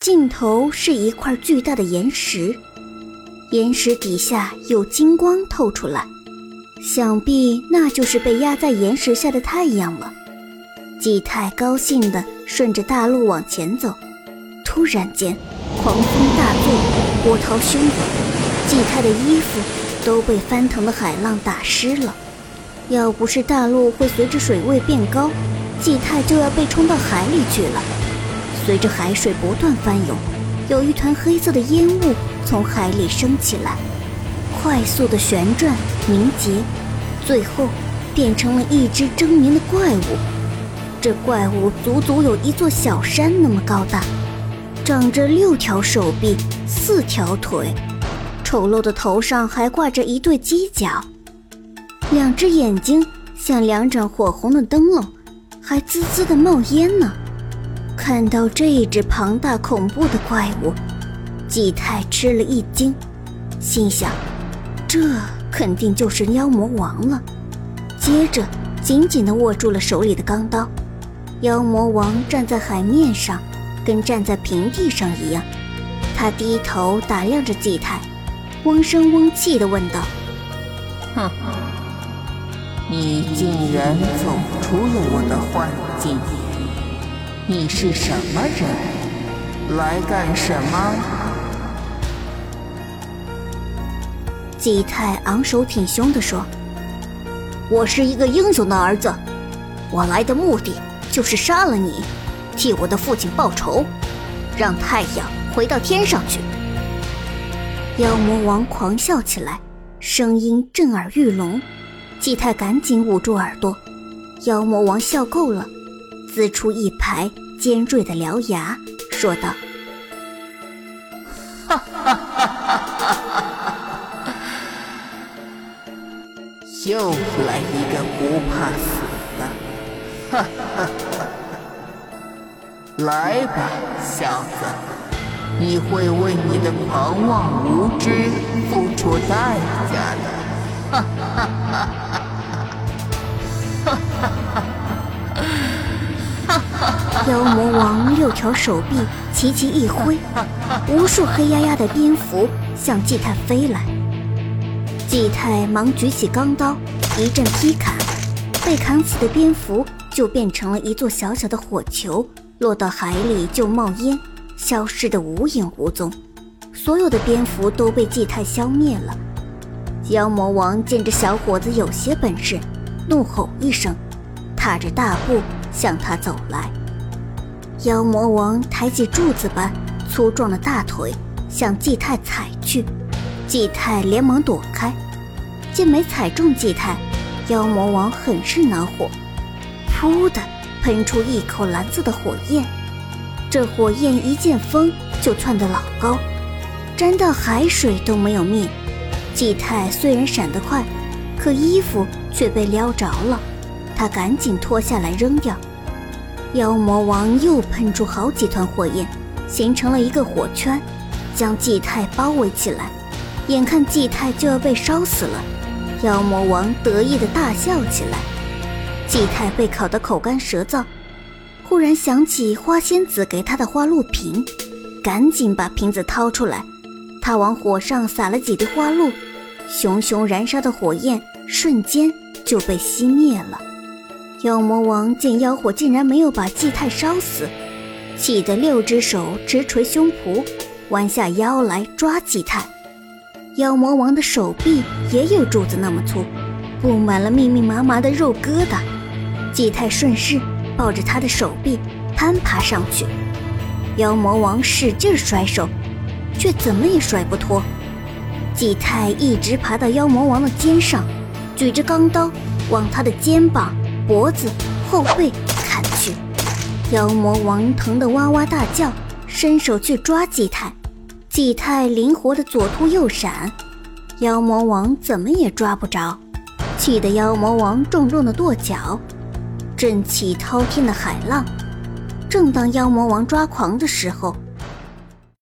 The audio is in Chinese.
尽头是一块巨大的岩石，岩石底下有金光透出来，想必那就是被压在岩石下的太阳了。季太高兴地顺着大路往前走，突然间，狂风大作，波涛汹涌，季太的衣服都被翻腾的海浪打湿了。要不是大陆会随着水位变高，季太就要被冲到海里去了。随着海水不断翻涌，有一团黑色的烟雾从海里升起来，快速的旋转凝结，最后变成了一只狰狞的怪物。这怪物足足有一座小山那么高大，长着六条手臂、四条腿，丑陋的头上还挂着一对犄角，两只眼睛像两盏火红的灯笼，还滋滋的冒烟呢。看到这只庞大恐怖的怪物，季太吃了一惊，心想：这肯定就是妖魔王了。接着，紧紧地握住了手里的钢刀。妖魔王站在海面上，跟站在平地上一样。他低头打量着季太，嗡声嗡气地问道：“哼，你竟然走出了我的幻境！”你是什么人？来干什么？季太昂首挺胸地说：“我是一个英雄的儿子，我来的目的就是杀了你，替我的父亲报仇，让太阳回到天上去。”妖魔王狂笑起来，声音震耳欲聋。季太赶紧捂住耳朵。妖魔王笑够了。呲出一排尖锐的獠牙，说道：“哈哈哈哈哈！又来一个不怕死的，哈哈！来吧，小子，你会为你的狂妄无知付出代价的，哈哈哈哈！妖魔王六条手臂齐齐一挥，无数黑压压的蝙蝠向季太飞来。季太忙举起钢刀，一阵劈砍，被砍死的蝙蝠就变成了一座小小的火球，落到海里就冒烟，消失得无影无踪。所有的蝙蝠都被季太消灭了。妖魔王见这小伙子有些本事，怒吼一声，踏着大步向他走来。妖魔王抬起柱子般粗壮的大腿，向季太踩去。季太连忙躲开，见没踩中季太，妖魔王很是恼火，噗的喷出一口蓝色的火焰。这火焰一见风就窜得老高，沾到海水都没有灭。季太虽然闪得快，可衣服却被撩着了，他赶紧脱下来扔掉。妖魔王又喷出好几团火焰，形成了一个火圈，将季太包围起来。眼看季太就要被烧死了，妖魔王得意的大笑起来。季太被烤得口干舌燥，忽然想起花仙子给他的花露瓶，赶紧把瓶子掏出来。他往火上撒了几滴花露，熊熊燃烧的火焰瞬间就被熄灭了。妖魔王见妖火竟然没有把季太烧死，气得六只手直捶胸脯，弯下腰来抓季太。妖魔王的手臂也有柱子那么粗，布满了密密麻麻的肉疙瘩。季太顺势抱着他的手臂攀爬上去，妖魔王使劲甩手，却怎么也甩不脱。季太一直爬到妖魔王的肩上，举着钢刀往他的肩膀。脖子、后背砍去，妖魔王疼得哇哇大叫，伸手去抓季太，季太灵活的左突右闪，妖魔王怎么也抓不着，气得妖魔王重重的跺脚，震起滔天的海浪。正当妖魔王抓狂的时候，